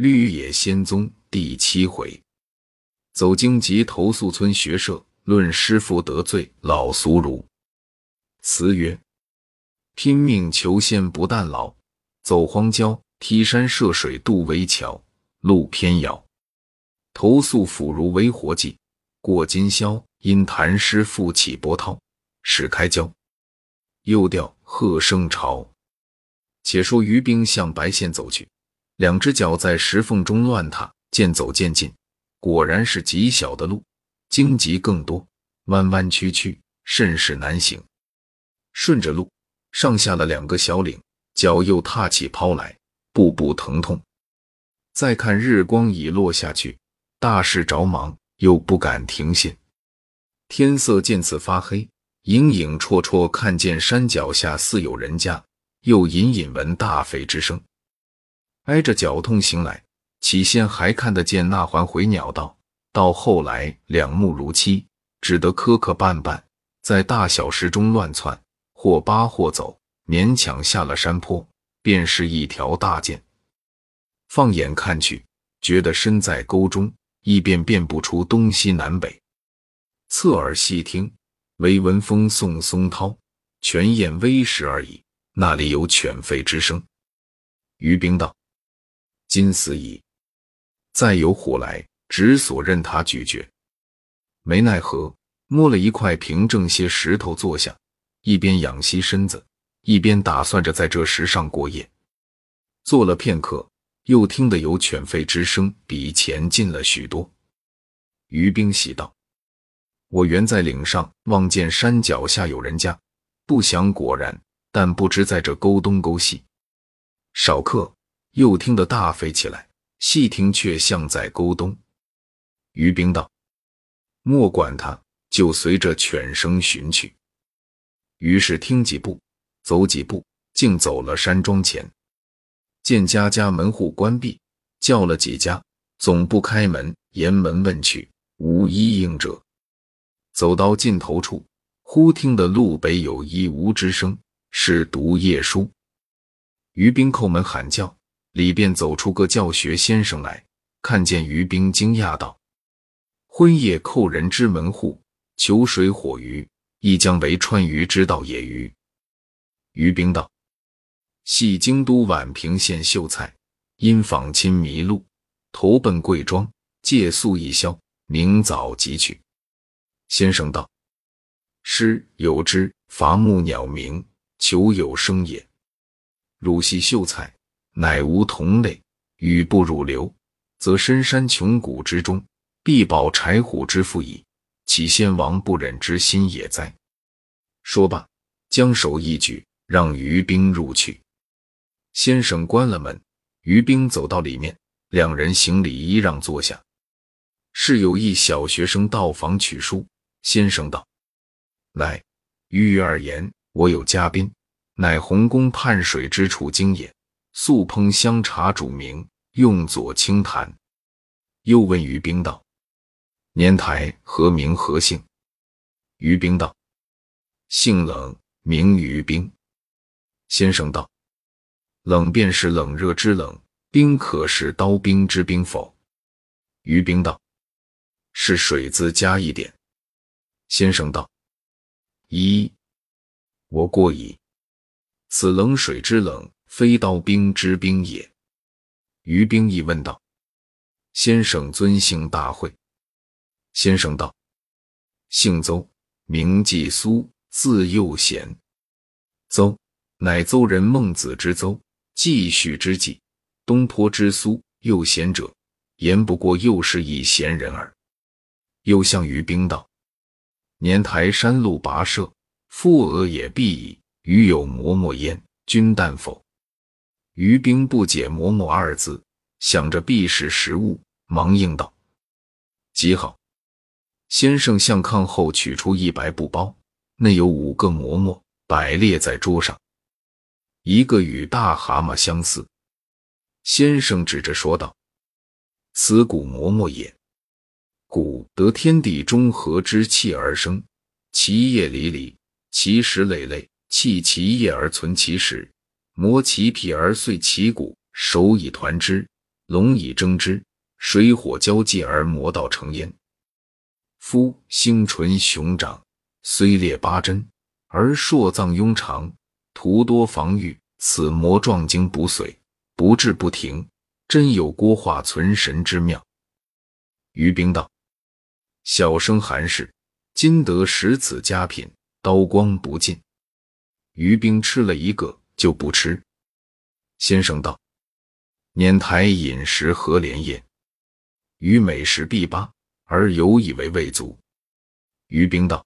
绿野仙踪第七回，走荆棘投宿村学社，论师傅得罪老俗儒。词曰：拼命求仙不但劳，走荒郊踢山涉水渡危桥，路偏遥。投宿腐儒为活计，过今宵因谈诗复起波涛，始开交。又调鹤声潮。且说于兵向白县走去。两只脚在石缝中乱踏，渐走渐近，果然是极小的路，荆棘更多，弯弯曲曲，甚是难行。顺着路上下了两个小岭，脚又踏起泡来，步步疼痛。再看日光已落下去，大事着忙，又不敢停歇。天色渐次发黑，影影绰绰看见山脚下似有人家，又隐隐闻大吠之声。挨着脚痛行来，起先还看得见那环回鸟道，到后来两目如漆，只得磕磕绊绊，在大小石中乱窜，或扒或走，勉强下了山坡，便是一条大涧。放眼看去，觉得身在沟中，亦便辨不出东西南北。侧耳细听，唯闻风送松涛，泉眼微时而已。那里有犬吠之声？于冰道。今死矣！再有虎来，只所任他咀嚼。没奈何，摸了一块平正些石头坐下，一边仰息身子，一边打算着在这石上过夜。坐了片刻，又听得有犬吠之声，比前近了许多。于冰喜道：“我原在岭上望见山脚下有人家，不想果然，但不知在这沟东沟西。少客。”又听得大吠起来，细听却像在沟东。于冰道：“莫管他，就随着犬声寻去。”于是听几步，走几步，竟走了山庄前，见家家门户关闭，叫了几家，总不开门，沿门问去，无一应者。走到尽头处，忽听得路北有一吾之声，是读夜书。于冰叩门喊叫。里边走出个教学先生来，看见于冰，惊讶道：“昏夜叩人之门户，求水火鱼，亦将为川渝之道也鱼。”于冰道：“系京都宛平县秀才，因访亲迷路，投奔贵庄，借宿一宵，明早即去。”先生道：“诗有之，伐木鸟鸣，求有声也。汝系秀才。”乃无同类，与不入流，则深山穷谷之中，必保柴虎之腹矣。岂先王不忍之心也哉？说罢，将手一举，让于冰入去。先生关了门，于冰走到里面，两人行礼揖让坐下。是有一小学生到访取书。先生道：“来，于而言，我有嘉宾，乃洪宫畔水之处经也。”素烹香茶煮茗，用佐清谈。又问于冰道：“年台何名何姓？”于冰道：“姓冷，名于冰。”先生道：“冷便是冷热之冷，冰可是刀兵之冰否？”于冰道：“是水字加一点。”先生道：“一，我过矣。此冷水之冷。”非刀兵之兵也。于兵亦问道：“先生尊姓大讳？”先生道：“姓邹，名季苏，字幼贤。邹，乃邹人孟子之邹，季许之季，东坡之苏。幼贤者，言不过又是一贤人耳。”又向于兵道：“年台山路跋涉，复俄也必矣。余有嬷嬷焉，君但否？”于冰不解“嬷嬷”二字，想着必是食物，忙应道：“极好。”先生向炕后取出一白布包，内有五个嬷嬷，摆列在桌上，一个与大蛤蟆相似。先生指着说道：“此古嬷嬷也。古得天地中和之气而生，其叶离离，其实累累，弃其叶而存其实。”磨其皮而碎其骨，手以团之，龙以争之，水火交际而磨道成焉。夫星唇雄掌，虽列八针，而硕脏庸长，徒多防御。此魔壮精不遂，不治不停，真有郭化存神之妙。于冰道：“小生韩氏今得食此佳品，刀光不尽。”于冰吃了一个就不吃。先生道：“年台饮食何廉也？于美食必罢，而犹以为未足。”于冰道：“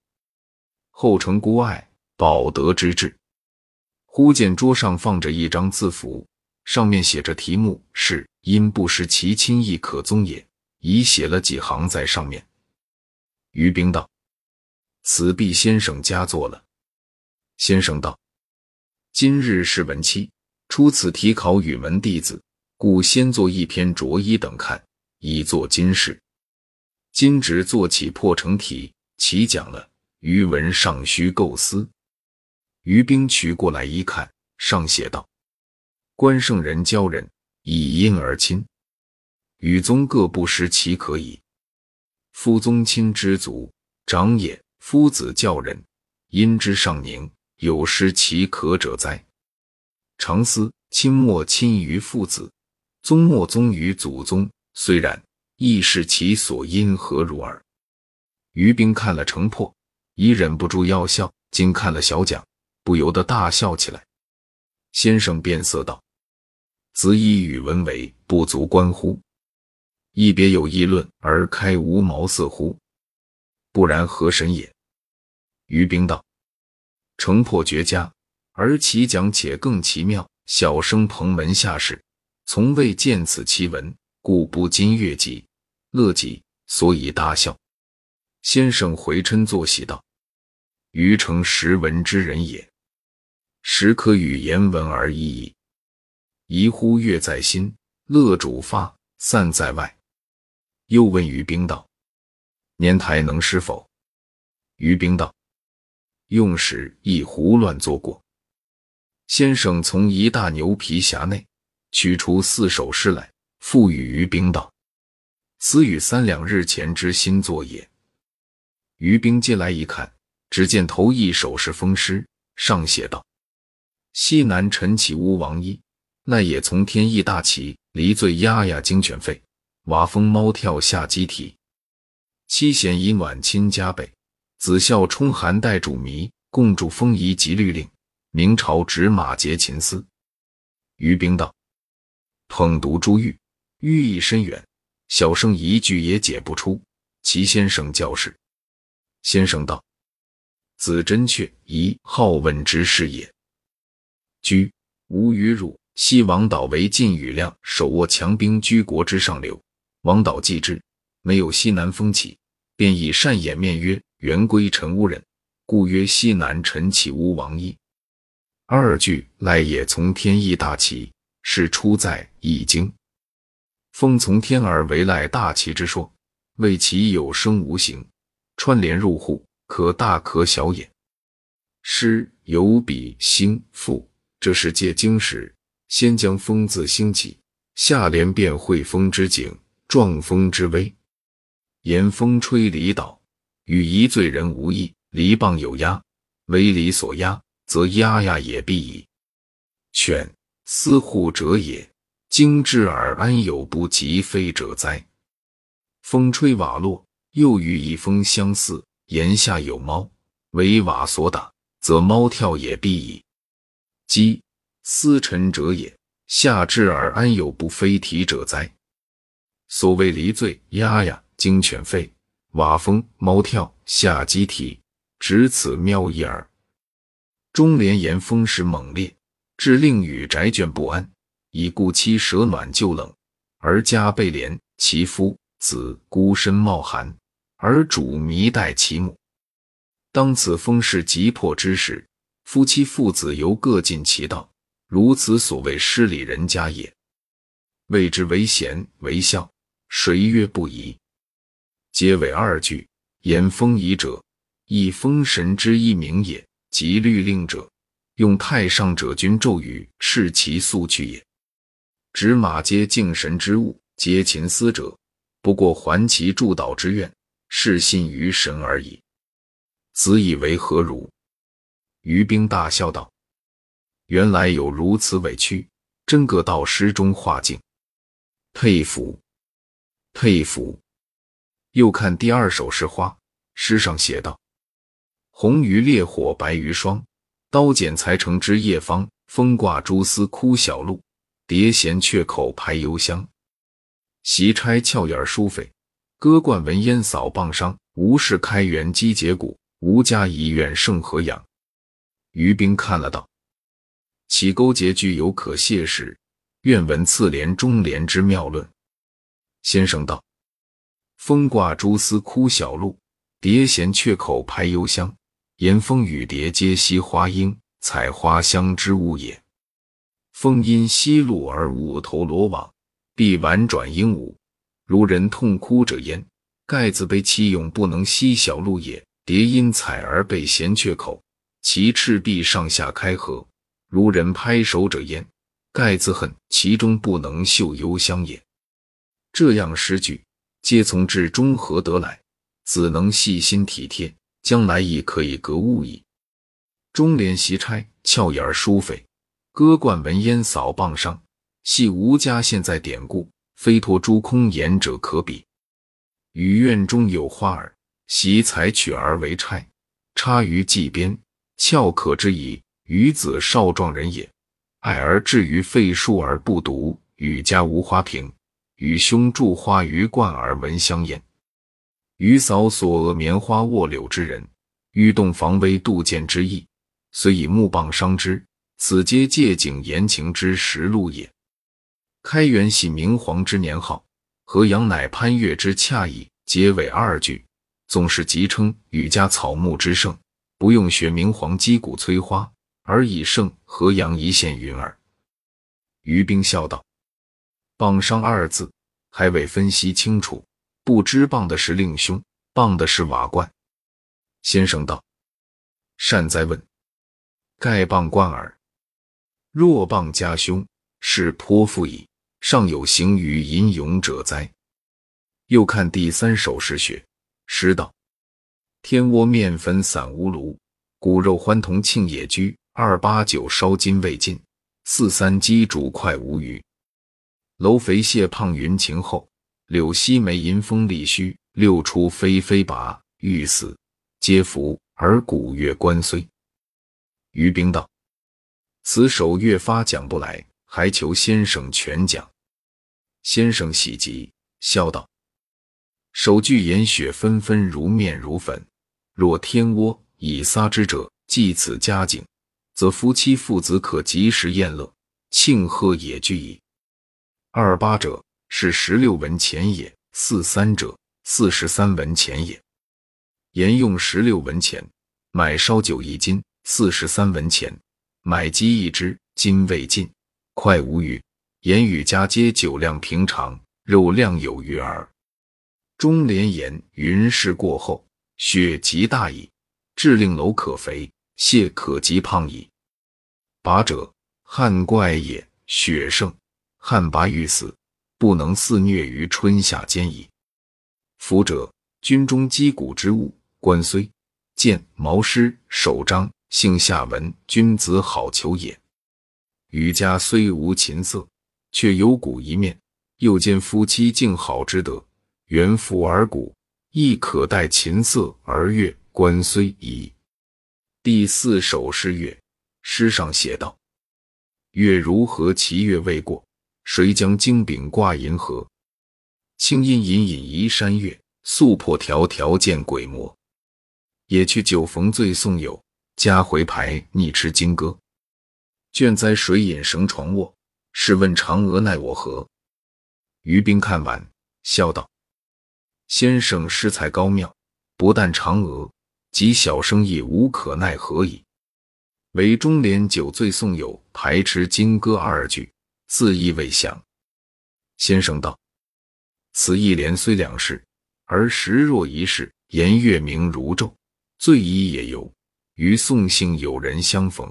后承孤爱，保德之志。”忽见桌上放着一张字符，上面写着题目是“因不识其亲亦可宗也”，已写了几行在上面。于冰道：“此必先生佳作了。”先生道：“今日是文期，出此题考语文弟子，故先做一篇着一等看，以作今事。今只做起破成题。”其讲了，余文尚需构思。于冰取过来一看，上写道：“关圣人教人以因而亲，与宗各不失其可矣。夫宗亲之族长也，夫子教人因之上宁，有失其可者哉？常思亲莫亲于父子，宗莫宗于祖宗。虽然，亦是其所因何如耳。”于冰看了城破，已忍不住要笑；今看了小蒋，不由得大笑起来。先生变色道：“子以语文为不足观乎？亦别有议论而开无茅塞乎？不然何神也？”于冰道：“成破绝佳，而其讲且更奇妙。小生蓬门下士，从未见此奇文，故不禁悦极，乐极，所以大笑。”先生回嗔作喜道：“余诚识文之人也，实可与言文而已矣。疑乎悦在心，乐主发，散在外。”又问于冰道：“年台能诗否？”于冰道：“用时亦胡乱作过。”先生从一大牛皮匣内取出四首诗来，赋予于冰道：“此与三两日前之新作也。”于冰接来一看，只见头一首是风诗，上写道：“西南陈起乌王衣，那也从天意大起，离醉压压惊犬吠，瓦风猫跳下鸡啼。七弦以暖亲加倍，子孝冲寒带主迷，共筑风仪及律令。明朝执马节秦司。”于冰道：“捧读珠玉，寓意深远，小生一句也解不出。齐先生教示。”先生道：“子真确宜好问之事也。居吴与汝，西王导为晋与亮手握强兵居国之上流。王导既之，没有西南风起，便以善掩面曰：‘元归陈乌人，故曰西南陈起乌王衣。’二句赖也从天意大旗，是出在《易经》。风从天而为赖大旗之说，谓其有声无形。”串联入户，可大可小也。诗有比兴复，这是借经时，先将风字兴起，下联便会风之景，壮风之威。言风吹离岛，与一罪人无异。离棒有压，为离所压，则压压也必矣。犬思护者也，惊之而安有不及飞者哉？风吹瓦落。又与一风相似，檐下有猫，为瓦所打，则猫跳也必矣。鸡思臣者也，下至而安有不飞啼者哉？所谓离罪压压，惊犬吠，瓦风猫跳，下鸡啼，只此妙一耳。中连言风势猛烈，致令与宅眷不安，以故妻舍暖就冷，而家被连其夫子孤身冒寒。而主迷待其母，当此风势急迫之时，夫妻父子犹各尽其道，如此所谓失礼人家也。谓之为贤为孝，谁曰不宜？结尾二句言风仪者，以风神之一名也；即律令者，用太上者君咒语，示其速去也。指马皆敬神之物，皆秦思者，不过还其助导之愿，是信于神而已。子以为何如？”于兵大笑道：“原来有如此委屈，真个到诗中画境，佩服，佩服。”又看第二首诗花，诗上写道：“红于烈火，白于霜。刀剪裁成枝叶方，风挂蛛丝枯小路。蝶衔雀口排幽香。席钗俏眼梳翡，歌冠闻烟扫傍上。吴氏开元击节骨，吴家遗愿胜河阳。”于冰看了道：“其勾结具有可谢时，愿闻次联中联之妙论。”先生道。风挂蛛丝枯小路，蝶衔雀口拍幽香。言风雨蝶皆惜花英，采花香之物也。风因西路而舞头罗网，必婉转鹦鹉。如人痛哭者焉，盖自悲其永不能惜小路也。蝶因采而被衔雀口，其翅臂上下开合。如人拍手者焉，盖自恨其中不能嗅幽香也。这样诗句。皆从至中和得来，子能细心体贴，将来亦可以格物矣。中联习差，俏眼梳翡，歌冠文烟扫傍上，系吴家现在典故，非托诸空言者可比。与院中有花儿，习采取而为钗，插于髻边，俏可知矣。与子少壮人也，爱而至于废书而不读，与家无花瓶。与兄著花于冠而闻香焉。余嫂所讹棉花卧柳之人，欲动防微杜渐之意，虽以木棒伤之，此皆借景言情之实录也。开元喜明皇之年号，河阳乃潘岳之恰矣。结尾二句，总是即称禹家草木之盛，不用学明皇击鼓催花，而以盛河阳一线云耳。于冰笑道。棒商二字还未分析清楚，不知棒的是令兄，棒的是瓦罐。先生道：“善哉问，盖傍冠耳。若棒家兄，是颇富矣。尚有行于吟咏者哉？”又看第三首诗学，诗道：“天窝面粉散无炉，骨肉欢同庆野居。二八九烧金未尽，四三鸡煮快无余。”楼肥蟹胖云晴后，柳溪梅吟风力虚。六出飞飞拔，欲死皆服，而古乐关虽。于冰道：“此首越发讲不来，还求先生全讲。”先生喜极，笑道：“首句言雪纷纷，如面如粉。若天窝以撒之者，即此佳景，则夫妻父子可及时宴乐，庆贺也具矣。”二八者是十六文钱也，四三者四十三文钱也。言用十六文钱买烧酒一斤，四十三文钱买鸡一只，金未尽，快无余。言语家皆酒量平常，肉量有余耳。中连言云氏过后，雪极大矣，至令楼可肥，蟹可极胖矣。八者汉怪也，雪盛。旱魃欲死，不能肆虐于春夏间矣。夫者，军中击鼓之物，官虽见毛诗首章，性下文，君子好逑也。余家虽无琴瑟，却有鼓一面，又见夫妻敬好之德，原服而鼓，亦可待琴瑟而乐，官虽矣。第四首诗乐，诗上写道：月如何？其月未过。谁将金饼挂银河？清音隐隐移山月，素破迢迢见鬼魔。也去酒逢醉送友，家回牌逆吃金戈。倦哉水饮绳床卧，试问嫦娥奈我何？于冰看完，笑道：“先生诗才高妙，不但嫦娥，即小生亦无可奈何矣。唯中联酒醉送友，排斥金戈二句。”字意未详，先生道：“此一联虽两事，而实若一事。言月明如昼，醉意也游。与宋姓友人相逢，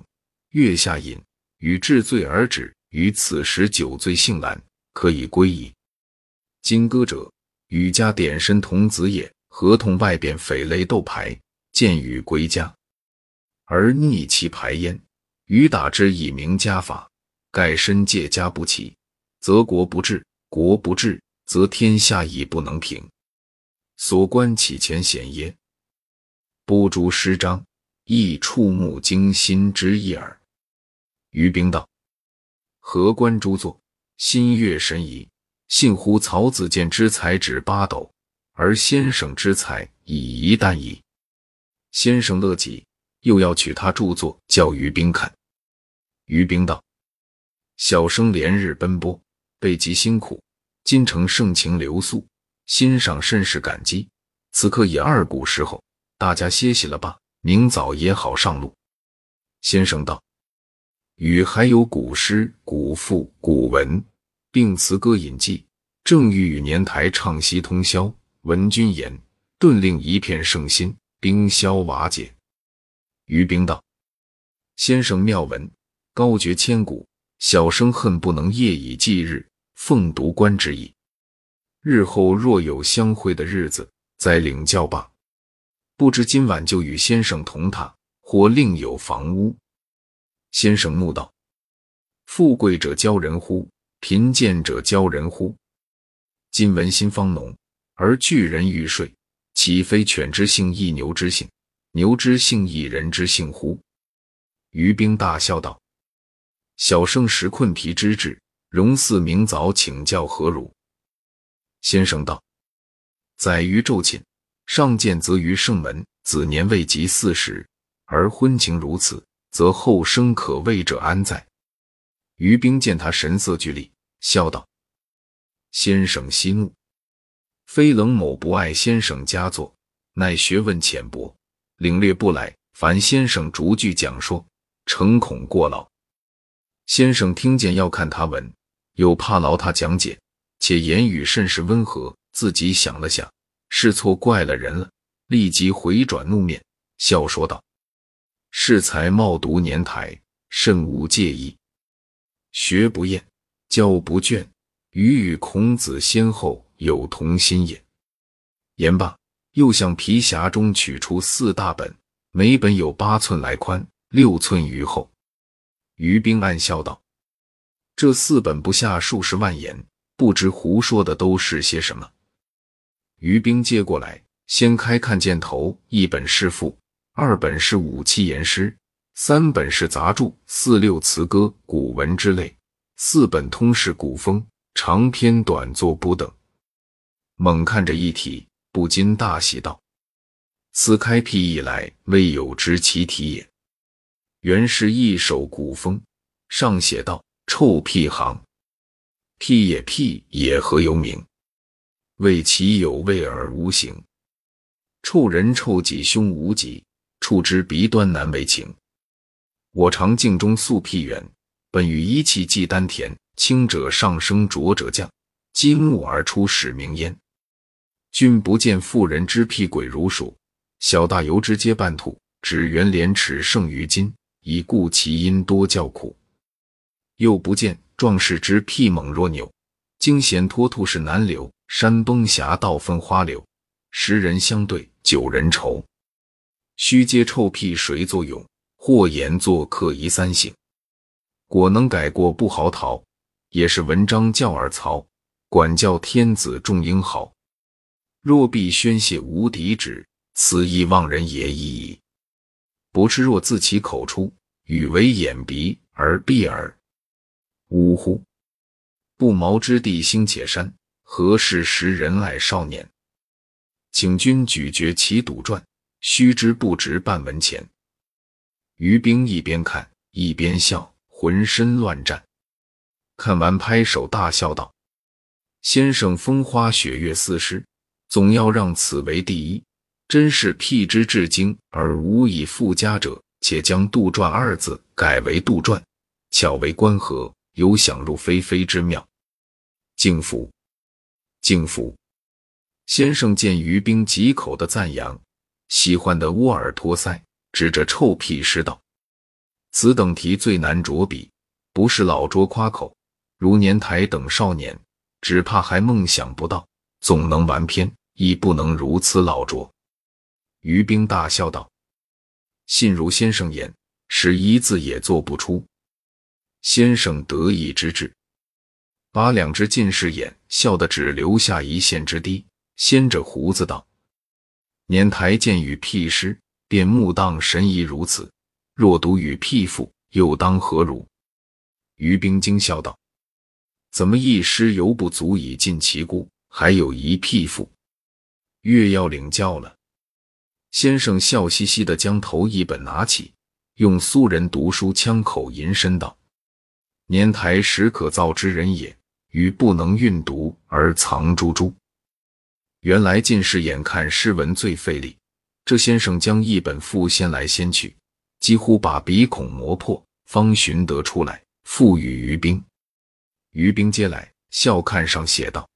月下饮，与至醉而止。于此时酒醉性懒，可以归矣。金戈者，与家点身童子也。合同外边匪类斗牌，见禹归家，而逆其牌焉。禹打之以明家法，盖身借家不齐，则国不治；国不治，则天下已不能平。所观岂前贤耶？不诸诗章，亦触目惊心之意耳。于冰道：何观诸作，心悦神怡，信乎曹子建之才指八斗。而先生之才已一旦矣。先生乐极，又要取他著作教于兵看。于兵道：“小生连日奔波，备极辛苦，今承盛情留宿，欣赏甚是感激。此刻已二鼓时候，大家歇息了吧，明早也好上路。”先生道：“与还有古诗、古赋、古文，并词歌引记，正欲与年台唱息通宵。”闻君言，顿令一片圣心，冰消瓦解。于冰道：“先生妙文，高绝千古，小生恨不能夜以继日，奉读观之意。日后若有相会的日子，再领教吧。不知今晚就与先生同榻，或另有房屋？”先生怒道：“富贵者骄人乎？贫贱者骄人乎？今闻心方浓。”而巨人欲睡，岂非犬之性亦牛之性？牛之性亦人之性乎？于冰大笑道：“小生实困疲之志，容似明早请教何如？”先生道：“载于昼寝，上见则于圣门，子年未及四十，而婚情如此，则后生可畏者安在？”于兵见他神色俱厉，笑道：“先生息怒。”非冷某不爱先生佳作，乃学问浅薄，领略不来。凡先生逐句讲说，诚恐过劳。先生听见要看他文，又怕劳他讲解，且言语甚是温和。自己想了想，是错怪了人了，立即回转怒面，笑说道：“适才冒读年台，甚无介意。学不厌，教不倦，余与孔子先后。”有同心也。言罢，又向皮匣中取出四大本，每本有八寸来宽，六寸余厚。于冰暗笑道：“这四本不下数十万言，不知胡说的都是些什么。”于冰接过来，掀开看见头一本是赋，二本是五七言诗，三本是杂著，四六词歌、古文之类，四本通是古风，长篇短作不等。猛看着一体，不禁大喜道：“此开辟以来未有之奇体也。原是一首古风，上写道：‘臭屁行，屁也屁也，何由名？为其有味而无形。臭人臭己，胸无己，触之鼻端难为情。我常镜中素屁远，本于一气既丹田，轻者上升，浊者降，积木而出，始名焉。’”君不见妇人之屁鬼如鼠，小大由之皆半吐，只缘廉耻胜于金，以故其因多叫苦。又不见壮士之屁猛若牛，惊险脱兔是难留，山崩峡道分花柳，十人相对九人愁。须嗟臭屁谁作俑？或言作客夷三省。果能改过不嚎啕，也是文章教尔曹，管教天子重英豪。若必宣泄无敌止，此亦忘人也已矣。不知若自其口出，语为掩鼻而闭耳。呜呼！不毛之地兴且山，何事识仁爱少年？请君咀嚼其赌传，须知不值半文钱。于冰一边看一边笑，浑身乱颤。看完拍手大笑道：“先生风花雪月四诗。”总要让此为第一，真是辟之至精而无以复加者。且将“杜撰”二字改为“杜撰”，巧为关合，有想入非非之妙。敬服，敬服。先生见于冰几口的赞扬，喜欢的窝耳托腮，指着臭屁诗道：“此等题最难着笔，不是老拙夸口，如年台等少年，只怕还梦想不到，总能完篇，亦不能如此老拙。于冰大笑道：“信如先生言，使一字也做不出。”先生得意之至，把两只近视眼笑得只留下一线之低，掀着胡子道：“年台见与屁师，便目当神疑如此；若独与屁父，又当何如？”于冰惊笑道：“怎么一师犹不足以尽其孤，还有一屁妇？月要领教了。”先生笑嘻嘻的将头一本拿起，用苏人读书腔口吟声道：“年台实可造之人也，于不能运读而藏珠珠。”原来进士眼看诗文最费力，这先生将一本赋先来先去，几乎把鼻孔磨破，方寻得出来，赋予于冰。于冰接来，笑看上写道：“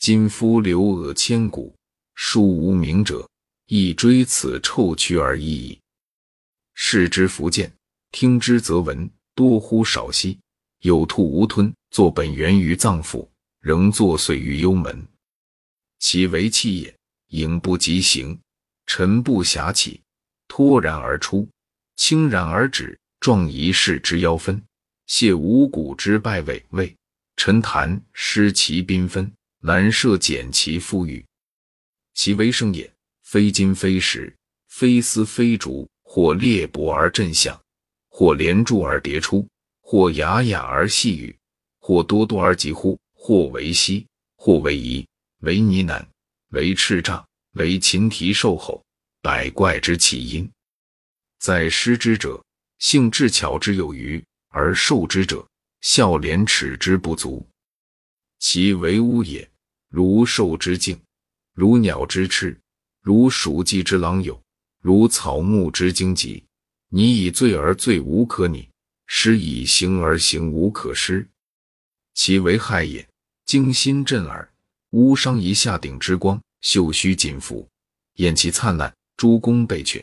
今夫留恶千古，书无名者。”亦追此臭屈而已矣。视之弗见，听之则闻，多乎少息。有吐无吞，作本源于脏腑，仍作祟于幽门。其为气也，影不及形，沉不暇起，脱然而出，轻然而止，状一世之妖分，泄五谷之败味味，沉痰失其缤纷，难摄减其富裕。其为声也。非金非石，非丝非竹，或裂帛而震响，或连柱而叠出，或哑哑而细语，或多多而疾呼，或为息，或为疑，为呢喃，为叱咤，为禽啼兽吼，百怪之起因。在失之者，性智巧之有余；而受之者，笑廉耻之不足。其为乌也，如兽之境，如鸟之翅。如鼠迹之狼有，如草木之荆棘。你以罪而罪无可拟，失以刑而刑无可施。其为害也，惊心震耳。乌伤一下顶之光，袖须紧伏，眼其灿烂，诸公备阙，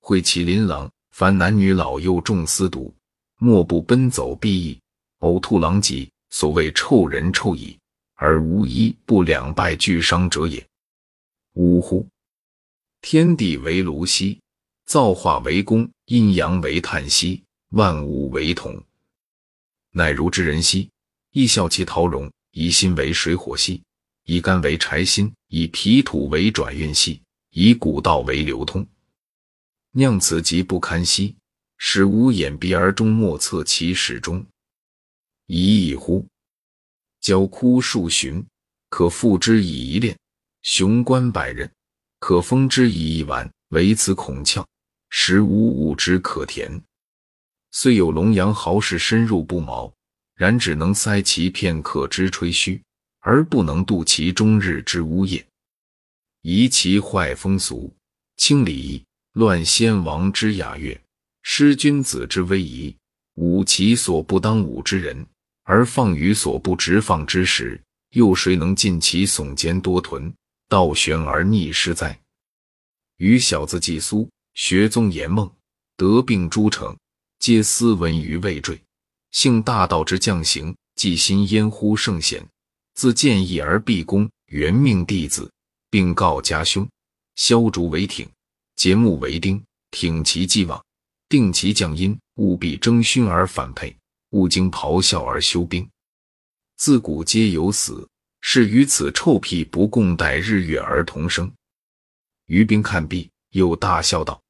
会其琳琅。凡男女老幼众思读，莫不奔走避逸，呕吐狼藉。所谓臭人臭矣，而无一不两败俱伤者也。呜呼！天地为炉兮，造化为工，阴阳为叹息，万物为同。乃如之人兮，亦笑其陶容；以心为水火兮，以肝为柴心，以脾土为转运兮，以古道为流通。酿此疾不堪兮，使吾眼鼻而终莫测其始终。已矣乎！焦枯数旬，可复之以一炼；雄关百仞。可封之以一丸，唯此孔窍，实无物之可填。虽有龙阳豪士深入不毛，然只能塞其片刻之吹嘘，而不能度其终日之呜咽。宜其坏风俗，清礼仪，乱先王之雅乐，失君子之威仪，侮其所不当侮之人，而放于所不直放之时，又谁能尽其耸肩多臀？道玄而逆失哉！余小子季苏学宗言梦，得病诸城，皆斯闻于未坠。幸大道之将行，既心焉乎圣贤？自见义而必公，原命弟子，并告家兄：削竹为挺，节木为钉，挺其既往，定其将因，务必征勋而反沛，勿经咆哮而休兵。自古皆有死。是与此臭屁不共戴日月而同生。于冰看毕，又大笑道：“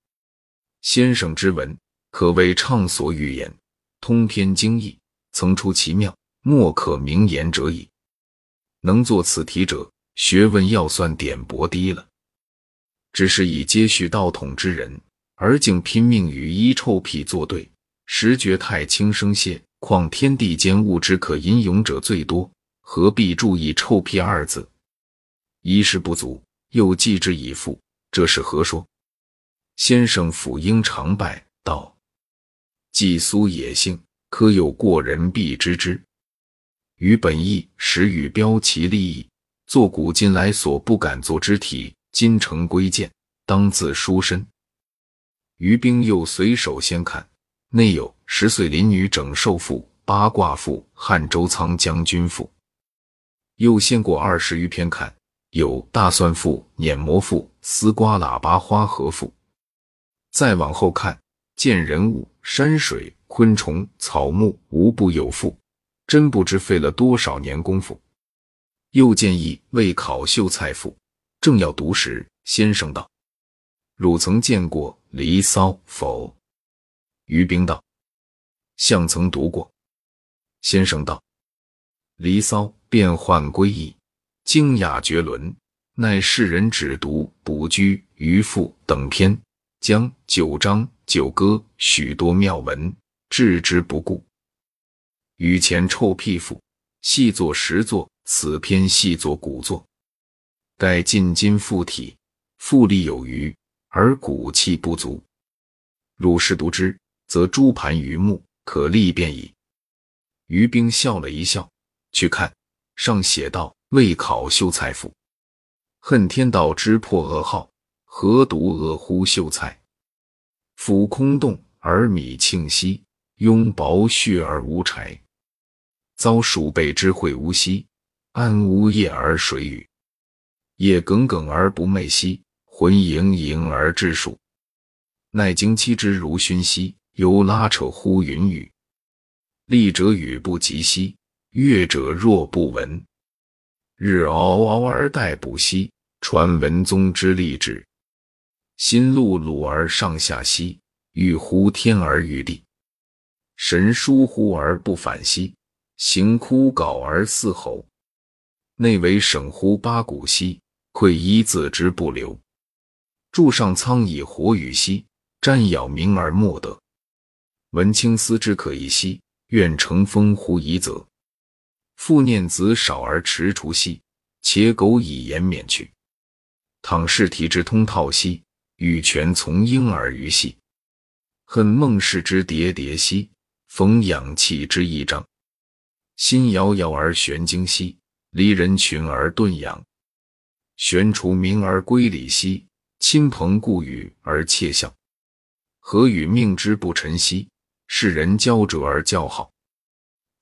先生之文，可谓畅所欲言，通篇精义，层出奇妙，莫可名言者矣。能作此题者，学问要算点薄低了。只是以接续道统之人，而竟拼命与一臭屁作对，实觉太轻声些。况天地间物之可吟咏者最多。”何必注意“臭屁”二字？一事不足，又记之以复，这是何说？先生抚膺长拜道：“季苏野性，可有过人必知之。于本意实与标其利益，作古今来所不敢作之体。今成归见，当自书身。”于兵又随手先看，内有十岁林女整寿赋，八卦赋》《汉周仓将军赋》，又先过二十余篇看，有《大蒜赋》《碾磨赋》《丝瓜喇叭花和赋》。再往后看，见人物、山水、昆虫、草木，无不有赋，真不知费了多少年功夫。又建议为考秀才赋，正要读时，先生道：“汝曾见过《离骚》否？”于冰道：“相曾读过。”先生道：“《离骚》变幻归异，精雅绝伦，乃世人只读《卜居》《渔父》等篇，将九章九歌许多妙文置之不顾。与前臭屁赋，细作实作。”此篇细作古作，待进今附体，复力有余，而骨气不足。汝是读之，则诸盘榆木可立便矣。于冰笑了一笑，去看上写道：“未考秀才赋，恨天道之破噩耗，何独恶乎秀才？府空洞而米庆稀，拥薄絮而无柴，遭鼠辈之会无息。”安无夜而水雨，夜耿耿而不寐兮，魂盈盈而志数。奈经期之如熏兮，犹拉扯乎云雨。立者雨不及兮，乐者若不闻。日嗷嗷而待补兮，传文宗之立志。心碌碌而上下兮，欲乎天而欲地。神疏忽而不返兮，行枯槁而似吼。内为省乎八股兮，愧一字之不留。柱上苍以火与兮，瞻杳冥而莫得。闻青丝之可疑兮，愿乘风乎夷则。复念子少而迟除兮，且苟以言免去。倘试题之通套兮，欲全从婴儿于兮。恨孟氏之喋喋兮，逢氧气之一张。心遥遥而玄惊兮。离人群而遁阳，悬除名而归里兮；亲朋故语而窃笑，何与命之不臣兮？世人交者而叫好，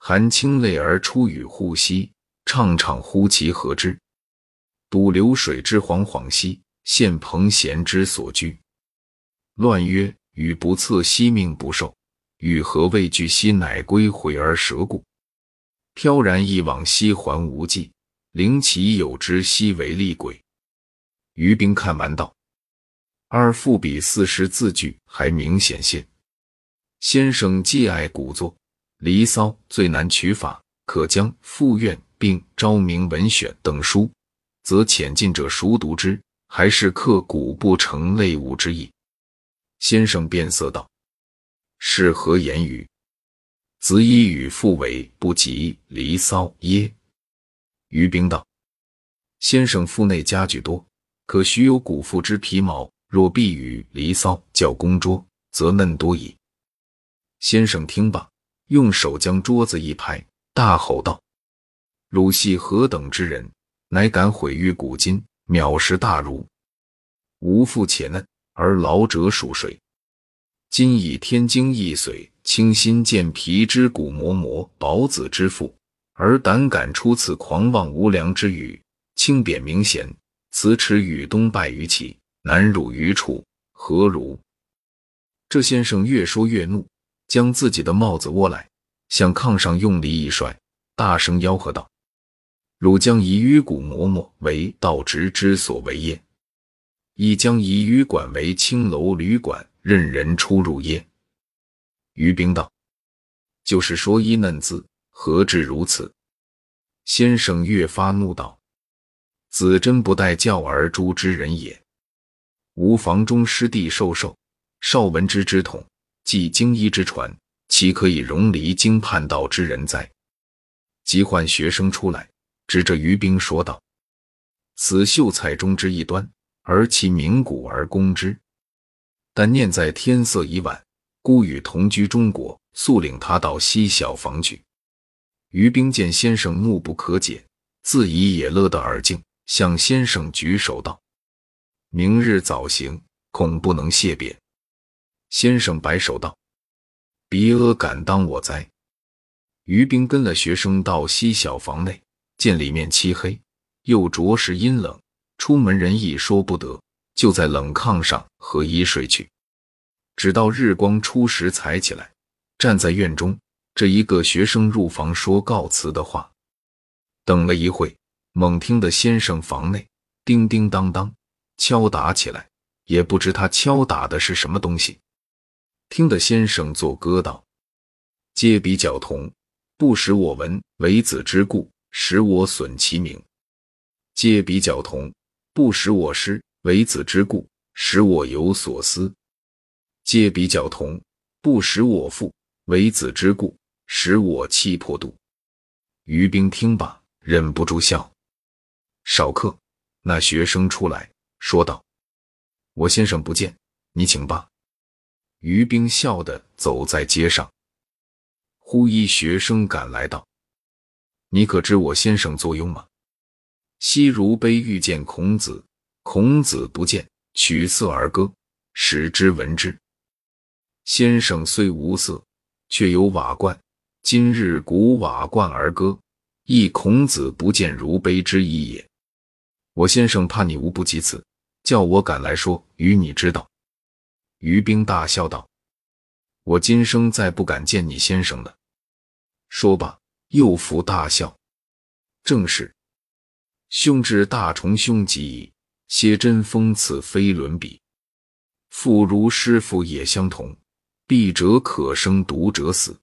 含清泪而出与户兮，怅怅乎其何之？睹流水之惶惶兮，羡朋贤之所居。乱曰：与不测兮命不受，与何畏惧兮乃归回而舍故。飘然一往兮还无迹，灵其有之兮为厉鬼。于冰看完道：“二赋比四诗字句还明显些。先生既爱古作，《离骚》最难取法，可将《赋苑》并《昭明文选》等书，则浅近者熟读之，还是刻古不成类物之意。”先生变色道：“是何言语？”子以与父为不及《离骚》耶？于冰道：“先生腹内家具多，可许有古妇之皮毛。若必与《离骚》较公桌，则嫩多矣。”先生听罢，用手将桌子一拍，大吼道：“汝系何等之人，乃敢毁誉古今，藐视大儒？吾父且嫩，而老者属谁？今以天经易髓。”清心健脾之骨磨磨，保子之父，而胆敢出此狂妄无良之语，轻贬明贤，此耻与东败于齐，难辱于楚，何如？这先生越说越怒，将自己的帽子窝来，向炕上用力一甩，大声吆喝道：“汝将以鱼骨嬷嬷为道直之所为耶？亦将以鱼馆为青楼旅馆，任人出入耶？”于冰道：“就是说一嫩字，何至如此？”先生越发怒道：“子真不待教而诛之人也。吾房中师弟授受，少闻之之统，既经医之传，岂可以容离经叛道之人哉？”即唤学生出来，指着于冰说道：“此秀才中之一端，而其名古而攻之，但念在天色已晚。”孤与同居中国，速领他到西小房去。于冰见先生怒不可解，自以也乐得耳静，向先生举手道：“明日早行，恐不能谢别。”先生摆手道：“别阿敢当我哉？于冰跟了学生到西小房内，见里面漆黑，又着实阴冷，出门人亦说不得，就在冷炕上合衣睡去。直到日光初时才起来，站在院中。这一个学生入房说告辞的话，等了一会，猛听得先生房内叮叮当当敲打起来，也不知他敲打的是什么东西。听得先生作歌道：“借笔角同，不使我闻；为子之故，使我损其名。借笔角同，不使我诗；为子之故，使我有所思。借笔角同，不使我富；为子之故。”使我气破肚。于冰听罢，忍不住笑。少客，那学生出来说道：“我先生不见，你请吧。”于冰笑的走在街上，忽一学生赶来道：“你可知我先生作庸吗？昔如碑遇见孔子，孔子不见，取色而歌，使之闻之。先生虽无色，却有瓦罐。”今日古瓦罐而歌，亦孔子不见如碑之意也。我先生怕你无不及此，叫我赶来说与你知道。于冰大笑道：“我今生再不敢见你先生了。”说罢，又伏大笑。正是凶至大虫凶极矣，写真风刺非伦比。父如师傅也相同，避者可生，独者死。